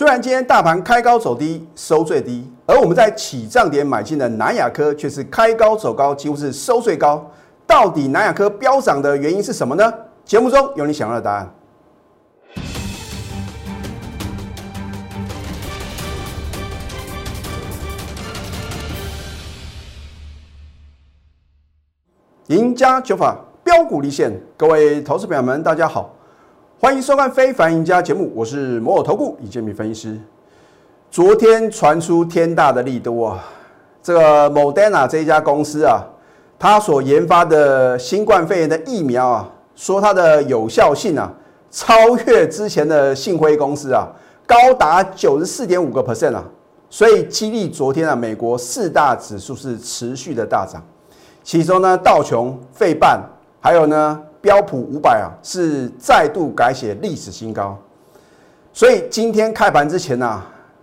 虽然今天大盘开高走低，收最低，而我们在起涨点买进的南亚科却是开高走高，几乎是收最高。到底南亚科飙涨的原因是什么呢？节目中有你想要的答案。赢家九法标股立现，各位投资朋友们，大家好，欢迎收看《非凡赢家》节目，我是摩尔投顾李建民分析师。昨天传出天大的利多啊，这个 Moderna 这一家公司啊，它所研发的新冠肺炎的疫苗啊，说它的有效性啊，超越之前的信辉公司啊，高达九十四点五个 percent 啊，所以激励昨天啊，美国四大指数是持续的大涨。其中呢，道琼、费半，还有呢标普五百啊，是再度改写历史新高。所以今天开盘之前呢，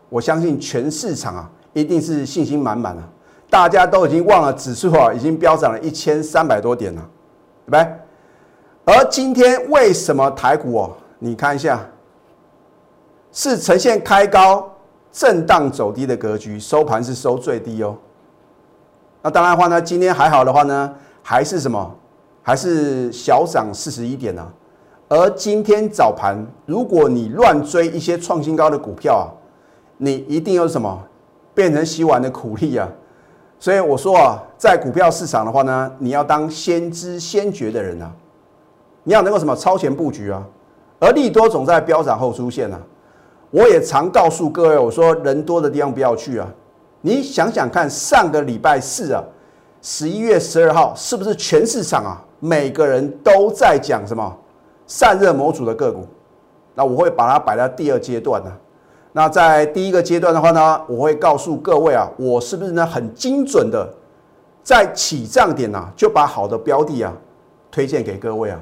我相信全市场啊，一定是信心满满了，大家都已经忘了指数啊，已经飙涨了一千三百多点了，对不对？而今天为什么台股哦，你看一下，是呈现开高震荡走低的格局，收盘是收最低哦。那当然的话呢，今天还好的话呢，还是什么？还是小涨四十一点呢？而今天早盘，如果你乱追一些创新高的股票啊，你一定有什么变成洗碗的苦力啊！所以我说啊，在股票市场的话呢，你要当先知先觉的人啊，你要能够什么超前布局啊。而利多总在飙涨后出现啊。我也常告诉各位，我说人多的地方不要去啊。你想想看，上个礼拜四啊，十一月十二号，是不是全市场啊，每个人都在讲什么散热模组的个股？那我会把它摆在第二阶段呢。那在第一个阶段的话呢，我会告诉各位啊，我是不是呢很精准的在起涨点啊，就把好的标的啊推荐给各位啊。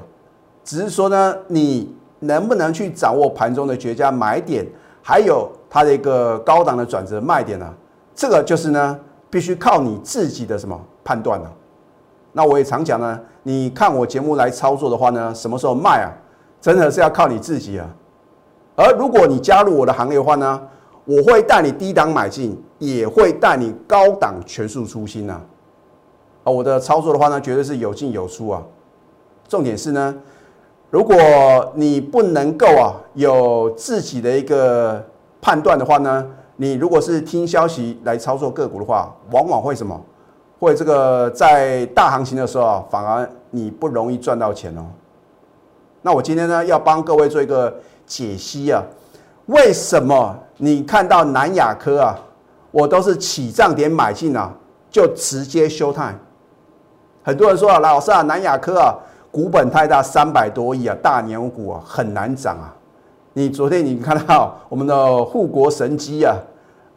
只是说呢，你能不能去掌握盘中的绝佳买点，还有它的一个高档的转折卖点呢？这个就是呢，必须靠你自己的什么判断呢？那我也常讲呢，你看我节目来操作的话呢，什么时候卖啊？真的是要靠你自己啊。而如果你加入我的行列的话呢，我会带你低档买进，也会带你高档全数出新呐。啊，我的操作的话呢，绝对是有进有出啊。重点是呢，如果你不能够啊有自己的一个判断的话呢？你如果是听消息来操作个股的话，往往会什么？会这个在大行情的时候啊，反而你不容易赚到钱哦。那我今天呢，要帮各位做一个解析啊，为什么你看到南亚科啊，我都是起涨点买进啊，就直接休态。很多人说啊，老师啊，南亚科啊，股本太大，三百多亿啊，大牛股啊，很难涨啊。你昨天你看到我们的护国神机啊，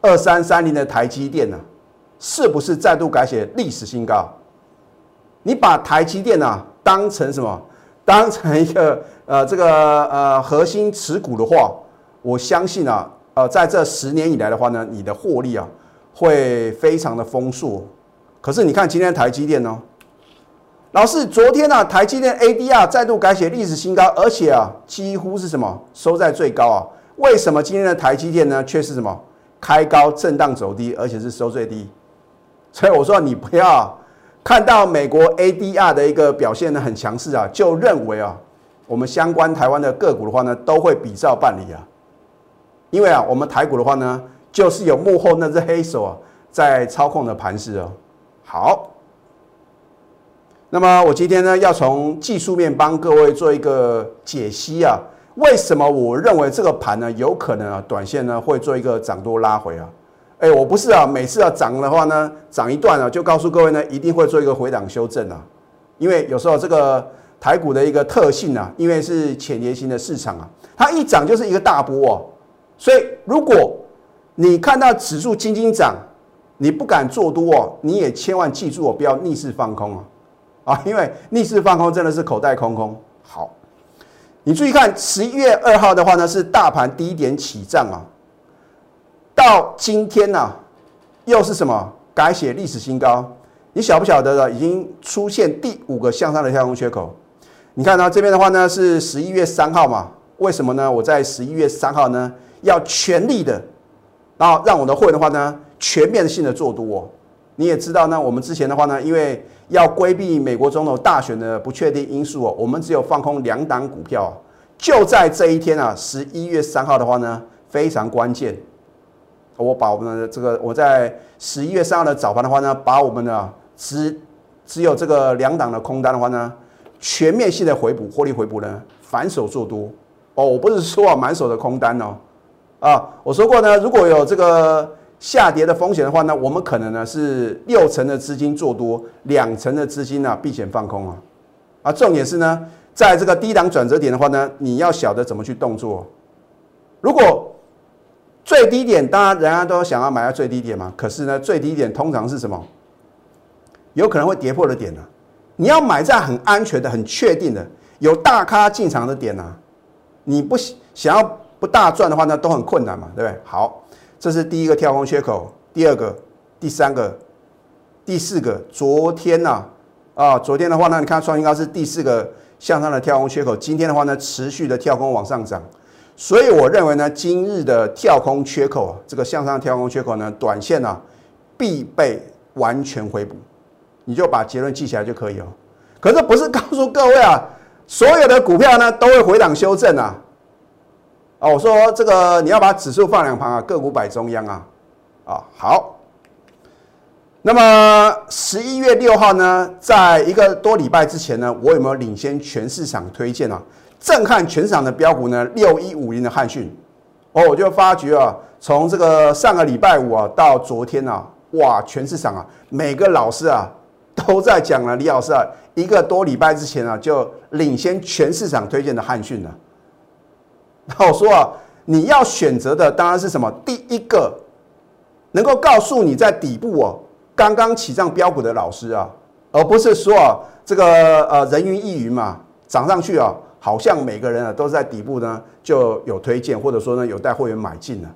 二三三零的台积电呢，是不是再度改写历史新高？你把台积电呢当成什么？当成一个呃这个呃核心持股的话，我相信啊，呃在这十年以来的话呢，你的获利啊会非常的丰硕。可是你看今天的台积电呢？老师，昨天呢，台积电 ADR 再度改写历史新高，而且啊，几乎是什么收在最高啊？为什么今天的台积电呢，却是什么开高震荡走低，而且是收最低？所以我说你不要看到美国 ADR 的一个表现呢很强势啊，就认为啊，我们相关台湾的个股的话呢，都会比照办理啊。因为啊，我们台股的话呢，就是有幕后那只黑手啊，在操控的盘势哦。好。那么我今天呢，要从技术面帮各位做一个解析啊。为什么我认为这个盘呢，有可能啊，短线呢会做一个涨多拉回啊？哎，我不是啊，每次要涨的话呢，涨一段啊，就告诉各位呢，一定会做一个回档修正啊。因为有时候这个台股的一个特性啊，因为是浅碟型的市场啊，它一涨就是一个大波啊。所以如果你看到指数轻轻涨，你不敢做多哦，你也千万记住哦，不要逆势放空啊。啊，因为逆势放空真的是口袋空空。好，你注意看，十一月二号的话呢，是大盘低点起涨啊，到今天呢，又是什么改写历史新高？你晓不晓得的？已经出现第五个向上的跳空缺口。你看呢这边的话呢，是十一月三号嘛？为什么呢？我在十一月三号呢，要全力的，然后让我的会的话呢，全面性的做多。你也知道呢，我们之前的话呢，因为要规避美国总统大选的不确定因素哦，我们只有放空两档股票。就在这一天啊，十一月三号的话呢，非常关键。我把我们的这个，我在十一月三号的早盘的话呢，把我们的只只有这个两档的空单的话呢，全面性的回补，获利回补呢，反手做多。哦，我不是说啊满手的空单哦，啊，我说过呢，如果有这个下跌的风险的话呢，我们可能呢是六成的资金做多，两成的资金呢避险放空啊。啊，重点是呢。在这个低档转折点的话呢，你要晓得怎么去动作。如果最低点，当然人家都想要买在最低点嘛。可是呢，最低点通常是什么？有可能会跌破的点呢？你要买在很安全的、很确定的、有大咖进场的点呢？你不想要不大赚的话呢，都很困难嘛，对不对？好，这是第一个跳空缺口，第二个、第三个、第四个。昨天呢，啊，昨天的话呢，你看创新高是第四个。向上的跳空缺口，今天的话呢，持续的跳空往上涨，所以我认为呢，今日的跳空缺口啊，这个向上跳空缺口呢，短线啊，必被完全回补，你就把结论记起来就可以哦。可是不是告诉各位啊，所有的股票呢都会回档修正啊？哦，我说这个你要把指数放两旁啊，个股摆中央啊，啊好。那么十一月六号呢，在一个多礼拜之前呢，我有没有领先全市场推荐啊？震撼全场的标股呢？六一五零的汉讯哦，我就发觉啊，从这个上个礼拜五啊到昨天啊，哇，全市场啊，每个老师啊都在讲了，李老师啊，一个多礼拜之前啊就领先全市场推荐的汉讯了。那我说啊，你要选择的当然是什么？第一个能够告诉你在底部哦。刚刚起涨标股的老师啊，而不是说啊这个呃人云亦云嘛，涨上去啊，好像每个人啊都在底部呢就有推荐，或者说呢有带会员买进了。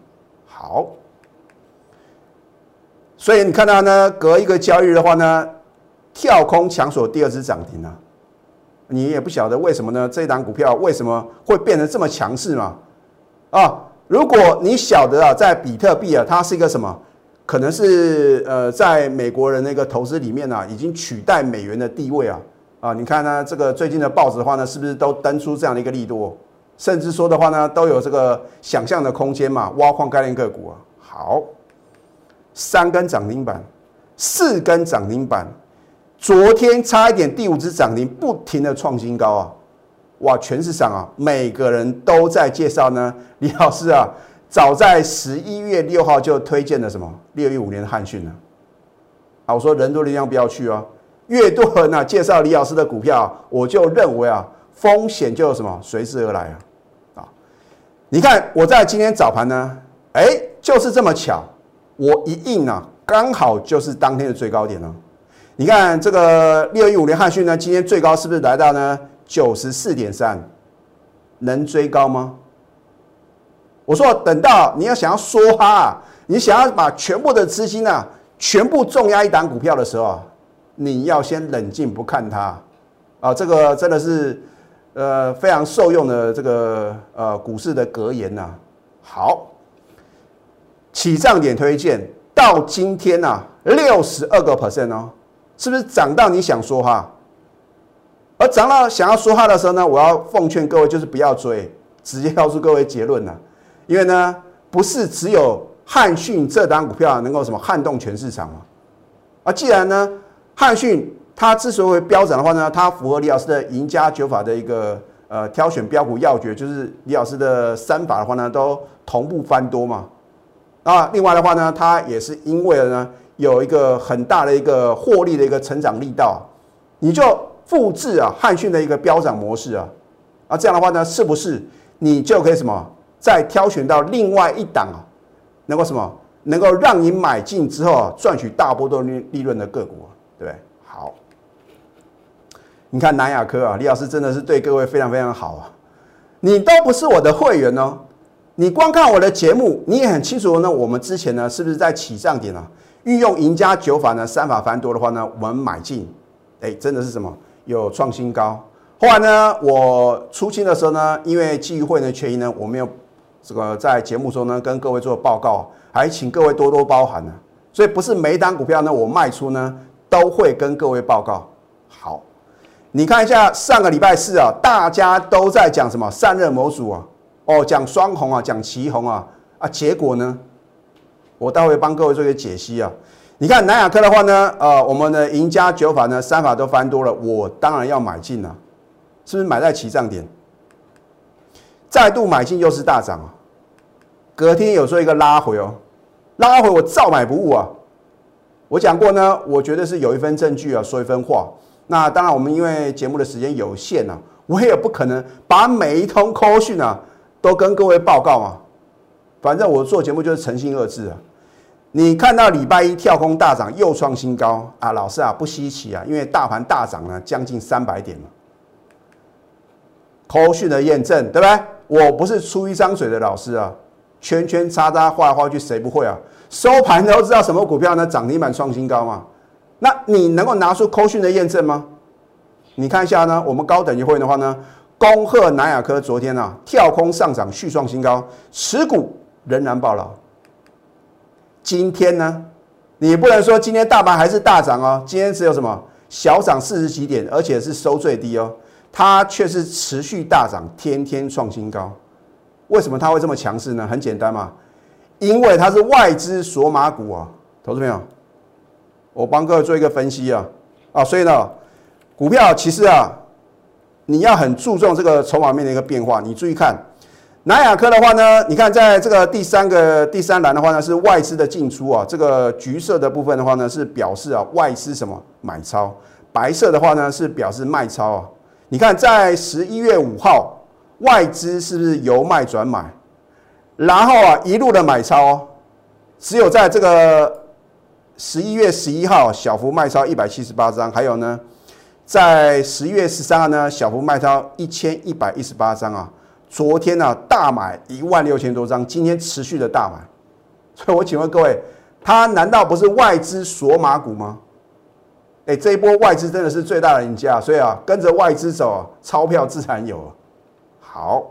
好，所以你看到呢，隔一个交易日的话呢，跳空抢锁第二只涨停啊，你也不晓得为什么呢？这档股票为什么会变得这么强势嘛？啊，如果你晓得啊，在比特币啊，它是一个什么？可能是呃，在美国人那个投资里面呢，已经取代美元的地位啊啊！你看呢，这个最近的报纸的话呢，是不是都登出这样的一个利多？甚至说的话呢，都有这个想象的空间嘛？挖矿概念个股啊，好，三根涨停板，四根涨停板，昨天差一点第五只涨停，不停的创新高啊！哇，全市场啊，每个人都在介绍呢，李老师啊。早在十一月六号就推荐了什么六一五年的汉讯呢？啊，我说人多力量不要去哦，越多人啊介绍李老师的股票，我就认为啊风险就什么随之而来啊啊！你看我在今天早盘呢，哎，就是这么巧，我一印啊，刚好就是当天的最高点呢。你看这个六一五年汉讯呢，今天最高是不是来到呢九十四点三？能追高吗？我说，等到你要想要说哈，你想要把全部的资金啊，全部重压一档股票的时候啊，你要先冷静不看它啊。这个真的是呃非常受用的这个呃股市的格言呐。好，起涨点推荐到今天呐，六十二个 percent 哦，是不是涨到你想说哈？而涨到想要说话的时候呢，我要奉劝各位就是不要追，直接告诉各位结论呐。因为呢，不是只有汉讯这档股票能够什么撼动全市场嘛？啊，既然呢，汉讯它之所以飙涨的话呢，它符合李老师的赢家九法的一个呃挑选标股要诀，就是李老师的三法的话呢，都同步翻多嘛。啊，另外的话呢，它也是因为呢有一个很大的一个获利的一个成长力道，你就复制啊汉讯的一个飙涨模式啊，啊这样的话呢，是不是你就可以什么？再挑选到另外一档啊，能够什么？能够让你买进之后啊，赚取大波动利利润的个股啊，对？好，你看南亚科啊，李老师真的是对各位非常非常好啊。你都不是我的会员哦，你光看我的节目，你也很清楚呢。我们之前呢，是不是在起涨点啊，运用赢家九法呢，三法繁多的话呢，我们买进，哎，真的是什么？有创新高。后来呢，我出清的时候呢，因为基于会员的权益呢，我没有。这个在节目中呢跟各位做报告，还请各位多多包涵呢。所以不是每一档股票呢我卖出呢都会跟各位报告。好，你看一下上个礼拜四啊，大家都在讲什么散热模组啊，哦讲双红啊，讲旗红啊，啊结果呢，我待会帮各位做一个解析啊。你看南亚科的话呢，呃，我们的赢家九法呢三法都翻多了，我当然要买进了，是不是买在起涨点？再度买进又是大涨啊！隔天有做一个拉回哦，拉回我照买不误啊！我讲过呢，我觉得是有一份证据啊，说一分话。那当然，我们因为节目的时间有限啊，我也不可能把每一通 call 讯啊都跟各位报告嘛。反正我做节目就是诚信二字啊。你看到礼拜一跳空大涨又创新高啊，老师啊不稀奇啊，因为大盘大涨了将近三百点嘛。通讯的验证对不对？我不是出一张嘴的老师啊，圈圈叉叉画来画去，谁不会啊？收盘都知道什么股票呢？涨停板创新高嘛？那你能够拿出扣讯的验证吗？你看一下呢，我们高等级会员的话呢，恭贺南亚科昨天啊跳空上涨续创新高，持股仍然爆了。今天呢，你不能说今天大盘还是大涨哦，今天只有什么小涨四十几点，而且是收最低哦。它却是持续大涨，天天创新高。为什么它会这么强势呢？很简单嘛，因为它是外资索马股啊，投资朋友，我帮各位做一个分析啊啊，所以呢，股票其实啊，你要很注重这个筹码面的一个变化。你注意看南亚科的话呢，你看在这个第三个第三栏的话呢，是外资的进出啊，这个橘色的部分的话呢，是表示啊外资什么买超，白色的话呢是表示卖超啊。你看，在十一月五号，外资是不是由卖转买？然后啊，一路的买超，只有在这个十一月十一号小幅卖超一百七十八张，还有呢，在十一月十三号呢小幅卖超一千一百一十八张啊。昨天呢大买一万六千多张，今天持续的大买，所以我请问各位，它难道不是外资锁码股吗？哎，这一波外资真的是最大的赢家，所以啊，跟着外资走，钞票自然有。好，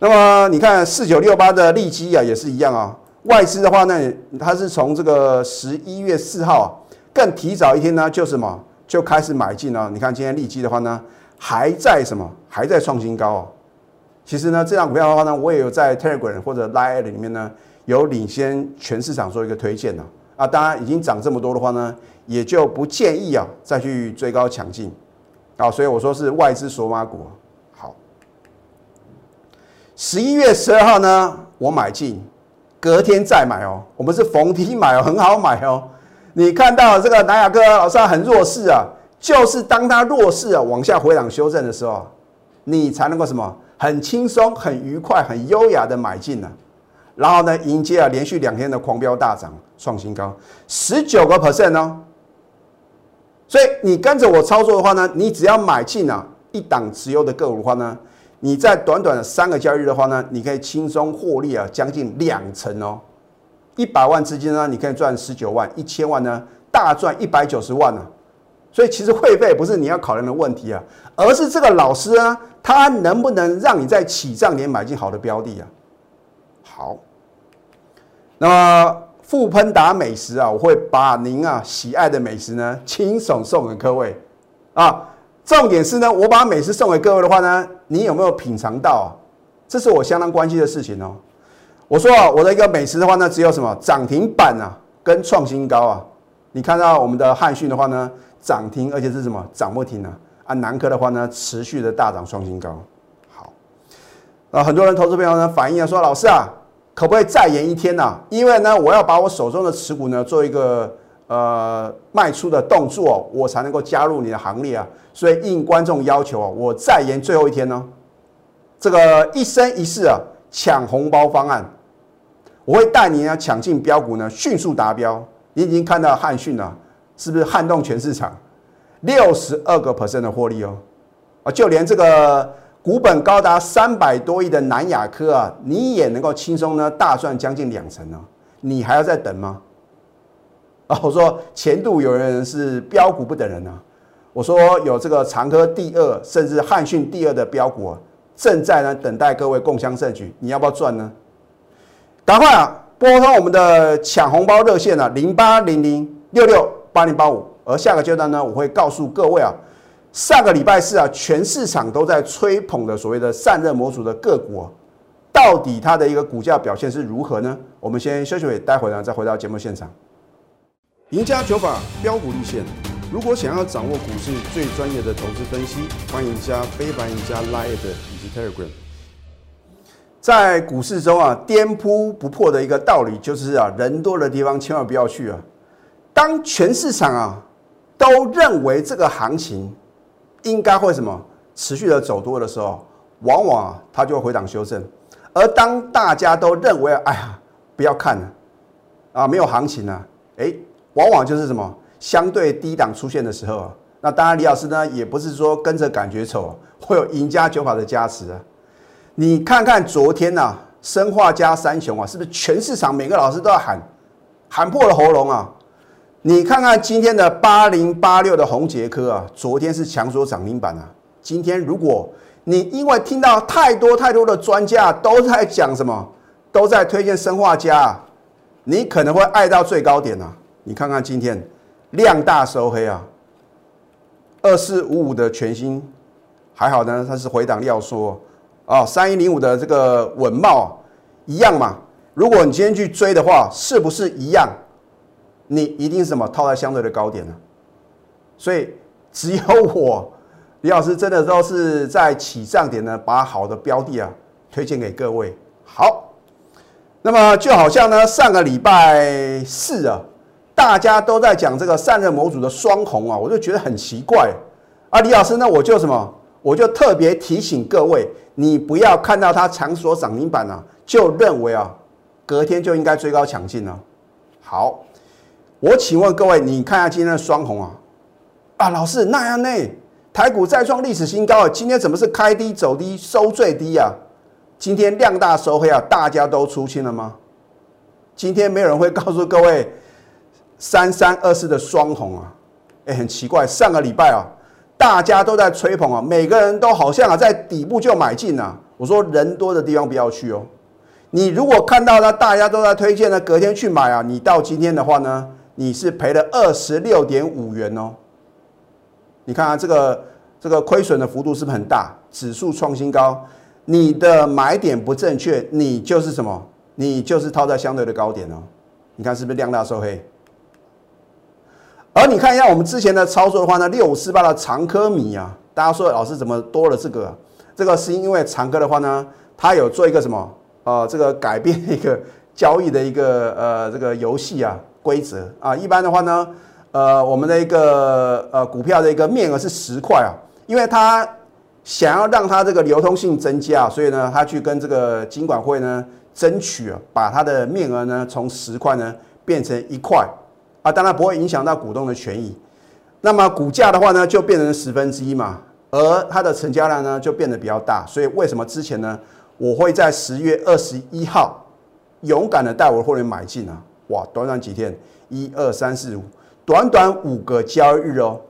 那么你看四九六八的利基啊，也是一样啊。外资的话呢，它是从这个十一月四号更提早一天呢，就什么就开始买进了。你看今天利基的话呢，还在什么还在创新高哦。其实呢，这张股票的话呢，我也有在 Telegram 或者 Line 里面呢，有领先全市场做一个推荐呢。啊，当然已经涨这么多的话呢。也就不建议啊，再去追高抢进，啊，所以我说是外资索马股。十一月十二号呢，我买进，隔天再买哦，我们是逢低买哦，很好买哦。你看到这个南亚哥老师很弱势啊，就是当他弱势啊往下回档修正的时候，你才能够什么很轻松、很愉快、很优雅的买进呢？然后呢，迎接啊连续两天的狂飙大涨，创新高十九个 percent 哦。所以你跟着我操作的话呢，你只要买进啊一档持有的个股的话呢，你在短短的三个交易日的话呢，你可以轻松获利啊将近两成哦。一百万资金呢，你可以赚十九万；一千万呢，大赚一百九十万呢。所以其实会费不是你要考量的问题啊，而是这个老师啊，他能不能让你在起涨点买进好的标的啊？好，那么。富喷达美食啊，我会把您啊喜爱的美食呢，亲手送给各位啊。重点是呢，我把美食送给各位的话呢，你有没有品尝到啊？这是我相当关心的事情哦。我说啊，我的一个美食的话呢，只有什么涨停板啊，跟创新高啊。你看到我们的汉讯的话呢，涨停，而且是什么涨不停啊？啊，南科的话呢，持续的大涨创新高。好，啊，很多人投资朋友呢反映啊，说老师啊。可不可以再延一天呢？因为呢，我要把我手中的持股呢做一个呃卖出的动作，我才能够加入你的行列啊。所以应观众要求啊，我再延最后一天呢。这个一生一世啊抢红包方案，我会带你呢抢进标股呢，迅速达标。你已经看到汉讯了，是不是撼动全市场？六十二个 percent 的获利哦，啊，就连这个。股本高达三百多亿的南亚科啊，你也能够轻松呢大赚将近两成呢，你还要再等吗？啊，我说前度有人是标股不等人啊，我说有这个长科第二，甚至汉讯第二的标股啊，正在呢等待各位共襄盛举，你要不要赚呢？赶快啊，拨通我们的抢红包热线啊，零八零零六六八零八五。而下个阶段呢，我会告诉各位啊，上个礼拜四啊，全市场都在吹捧的所谓的散热模组的个股啊，到底它的一个股价表现是如何呢？我们先休息会，待会呢再回到节目现场。赢家九法标股立线，如果想要掌握股市最专业的投资分析，欢迎加非凡、赢家 Line 以及 Telegram。在股市中啊，颠扑不破的一个道理就是啊，人多的地方千万不要去啊。当全市场啊都认为这个行情应该会什么持续的走多的时候，往往啊它就会回档修正。而当大家都认为哎呀不要看了啊，没有行情了，哎，往往就是什么相对低档出现的时候啊。那当然，李老师呢也不是说跟着感觉走，会有赢家九法的加持啊。你看看昨天呐，生化加三雄啊，是不是全市场每个老师都要喊，喊破了喉咙啊？你看看今天的八零八六的红杰科啊，昨天是强锁涨停板啊。今天如果你因为听到太多太多的专家都在讲什么，都在推荐生化加，你可能会爱到最高点啊。你看看今天量大收黑啊，二四五五的全新还好呢，它是回档要说。啊，三一零五的这个稳茂一样嘛？如果你今天去追的话，是不是一样？你一定是什么套在相对的高点呢？所以只有我 李老师真的都是在起涨点呢，把好的标的啊推荐给各位。好，那么就好像呢上个礼拜四啊，大家都在讲这个散热模组的双红啊，我就觉得很奇怪啊。李老师那，我就什么？我就特别提醒各位，你不要看到它强锁涨停板啊，就认为啊，隔天就应该追高抢进了。好，我请问各位，你看下今天的双红啊，啊，老师那样呢？台股再创历史新高啊，今天怎么是开低走低收最低啊？今天量大收黑啊，大家都出清了吗？今天没有人会告诉各位三三二四的双红啊，哎，很奇怪，上个礼拜啊。大家都在吹捧啊，每个人都好像啊在底部就买进啊。我说人多的地方不要去哦。你如果看到呢，大家都在推荐呢，隔天去买啊，你到今天的话呢，你是赔了二十六点五元哦。你看啊，这个这个亏损的幅度是不是很大？指数创新高，你的买点不正确，你就是什么？你就是套在相对的高点哦。你看是不是量大收黑？而你看一下我们之前的操作的话呢，六五四八的长科米啊，大家说老师怎么多了这个？这个是因为长科的话呢，它有做一个什么？呃，这个改变一个交易的一个呃这个游戏啊规则啊。一般的话呢，呃，我们的一个呃股票的一个面额是十块啊，因为它想要让它这个流通性增加，所以呢，他去跟这个金管会呢争取啊，把它的面额呢从十块呢变成一块。啊，当然不会影响到股东的权益，那么股价的话呢，就变成十分之一嘛，而它的成交量呢就变得比较大，所以为什么之前呢，我会在十月二十一号勇敢的带我的会员买进啊？哇，短短几天，一二三四五，短短五个交易日哦，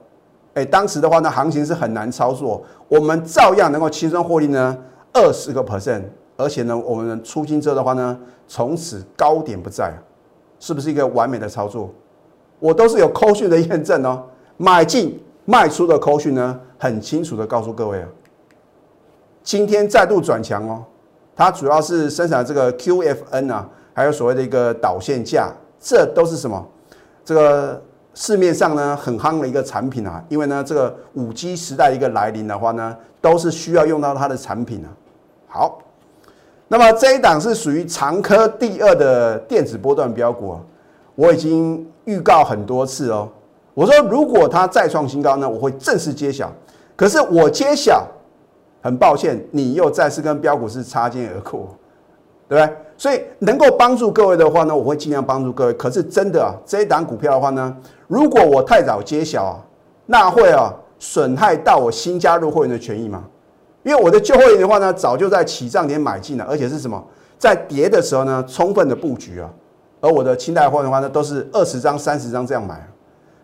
哎，当时的话呢，行情是很难操作，我们照样能够轻松获利呢二十个 percent，而且呢，我们出金之后的话呢，从此高点不在，是不是一个完美的操作？我都是有扣讯的验证哦，买进卖出的扣讯呢，很清楚的告诉各位啊，今天再度转强哦，它主要是生产这个 QFN 啊，还有所谓的一个导线架，这都是什么？这个市面上呢很夯的一个产品啊，因为呢这个五 G 时代一个来临的话呢，都是需要用到它的产品啊。好，那么这一档是属于长科第二的电子波段标股啊，我已经。预告很多次哦，我说如果它再创新高呢，我会正式揭晓。可是我揭晓，很抱歉，你又再次跟标股是擦肩而过，对不对？所以能够帮助各位的话呢，我会尽量帮助各位。可是真的啊，这一档股票的话呢，如果我太早揭晓啊，那会啊损害到我新加入会员的权益吗？因为我的旧会员的话呢，早就在起涨点买进了，而且是什么，在跌的时候呢，充分的布局啊。而我的清代货的话呢，都是二十张、三十张这样买。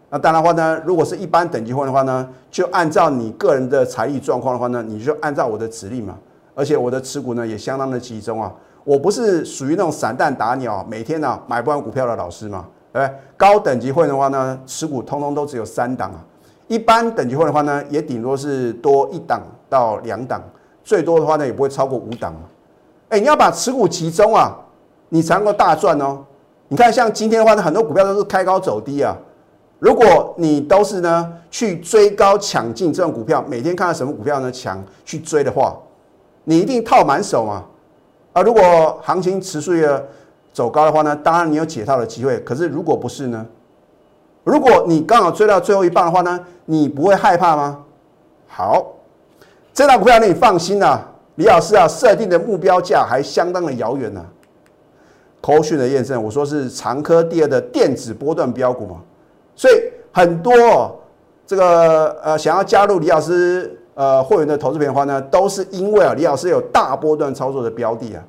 那当然的话呢，如果是一般等级货的话呢，就按照你个人的财力状况的话呢，你就按照我的指令嘛。而且我的持股呢也相当的集中啊。我不是属于那种散弹打鸟，每天呢买不完股票的老师嘛，对不对？高等级会的话呢，持股通通都只有三档啊。一般等级会的话呢，也顶多是多一档到两档，最多的话呢，也不会超过五档嘛。哎，你要把持股集中啊，你才能够大赚哦。你看，像今天的话呢，很多股票都是开高走低啊。如果你都是呢去追高抢进这种股票，每天看到什么股票呢强去追的话，你一定套满手嘛。啊，如果行情持续的走高的话呢，当然你有解套的机会。可是如果不是呢？如果你刚好追到最后一棒的话呢，你不会害怕吗？好，这档股票你放心啦，李老师啊，设定的目标价还相当的遥远呢。口讯的验证，我说是长科第二的电子波段标股嘛。所以很多这个呃想要加入李老师呃会员的投资品的话呢，都是因为啊李老师有大波段操作的标的啊，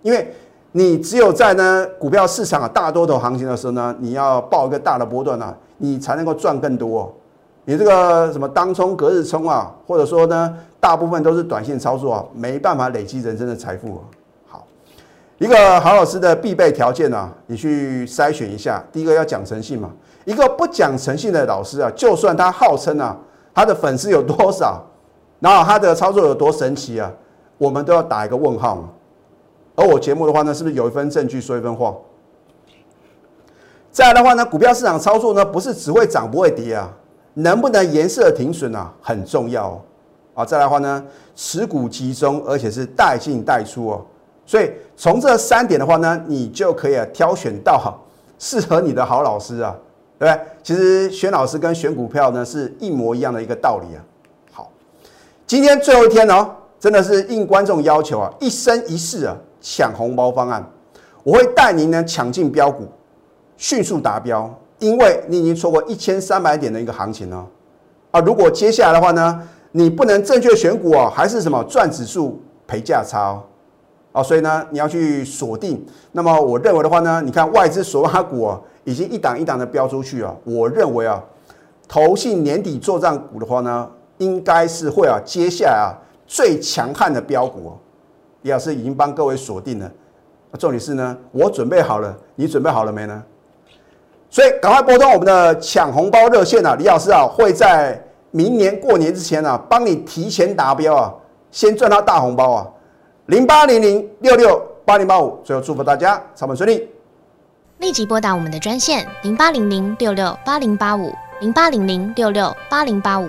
因为你只有在呢股票市场啊大多头行情的时候呢，你要报一个大的波段啊，你才能够赚更多。你这个什么当冲隔日冲啊，或者说呢大部分都是短线操作啊，没办法累积人生的财富。好，一个好老师的必备条件呢，你去筛选一下，第一个要讲诚信嘛。一个不讲诚信的老师啊，就算他号称啊，他的粉丝有多少，然后他的操作有多神奇啊，我们都要打一个问号嘛。而我节目的话呢，是不是有一份证据说一分话？再来的话呢，股票市场操作呢，不是只会涨不会跌啊，能不能颜色停损啊，很重要。啊，再来的话呢，持股集中，而且是带进带出哦。所以从这三点的话呢，你就可以挑选到适合你的好老师啊。对不对？其实选老师跟选股票呢是一模一样的一个道理啊。好，今天最后一天哦，真的是应观众要求啊，一生一世啊抢红包方案，我会带您呢抢进标股，迅速达标，因为你已经错过一千三百点的一个行情哦。啊，如果接下来的话呢，你不能正确选股哦，还是什么赚指数赔价差哦。啊，所以呢，你要去锁定。那么我认为的话呢，你看外资所挖股啊。已经一档一档的标出去啊！我认为啊，投信年底做账股的话呢，应该是会啊，接下来啊最强悍的标股。李老师已经帮各位锁定了。重点是呢，我准备好了，你准备好了没呢？所以赶快拨通我们的抢红包热线啊！李老师啊，会在明年过年之前啊，帮你提前达标啊，先赚到大红包啊！零八零零六六八零八五，最后祝福大家操盘顺利。立即拨打我们的专线零八零零六六八零八五零八零零六六八零八五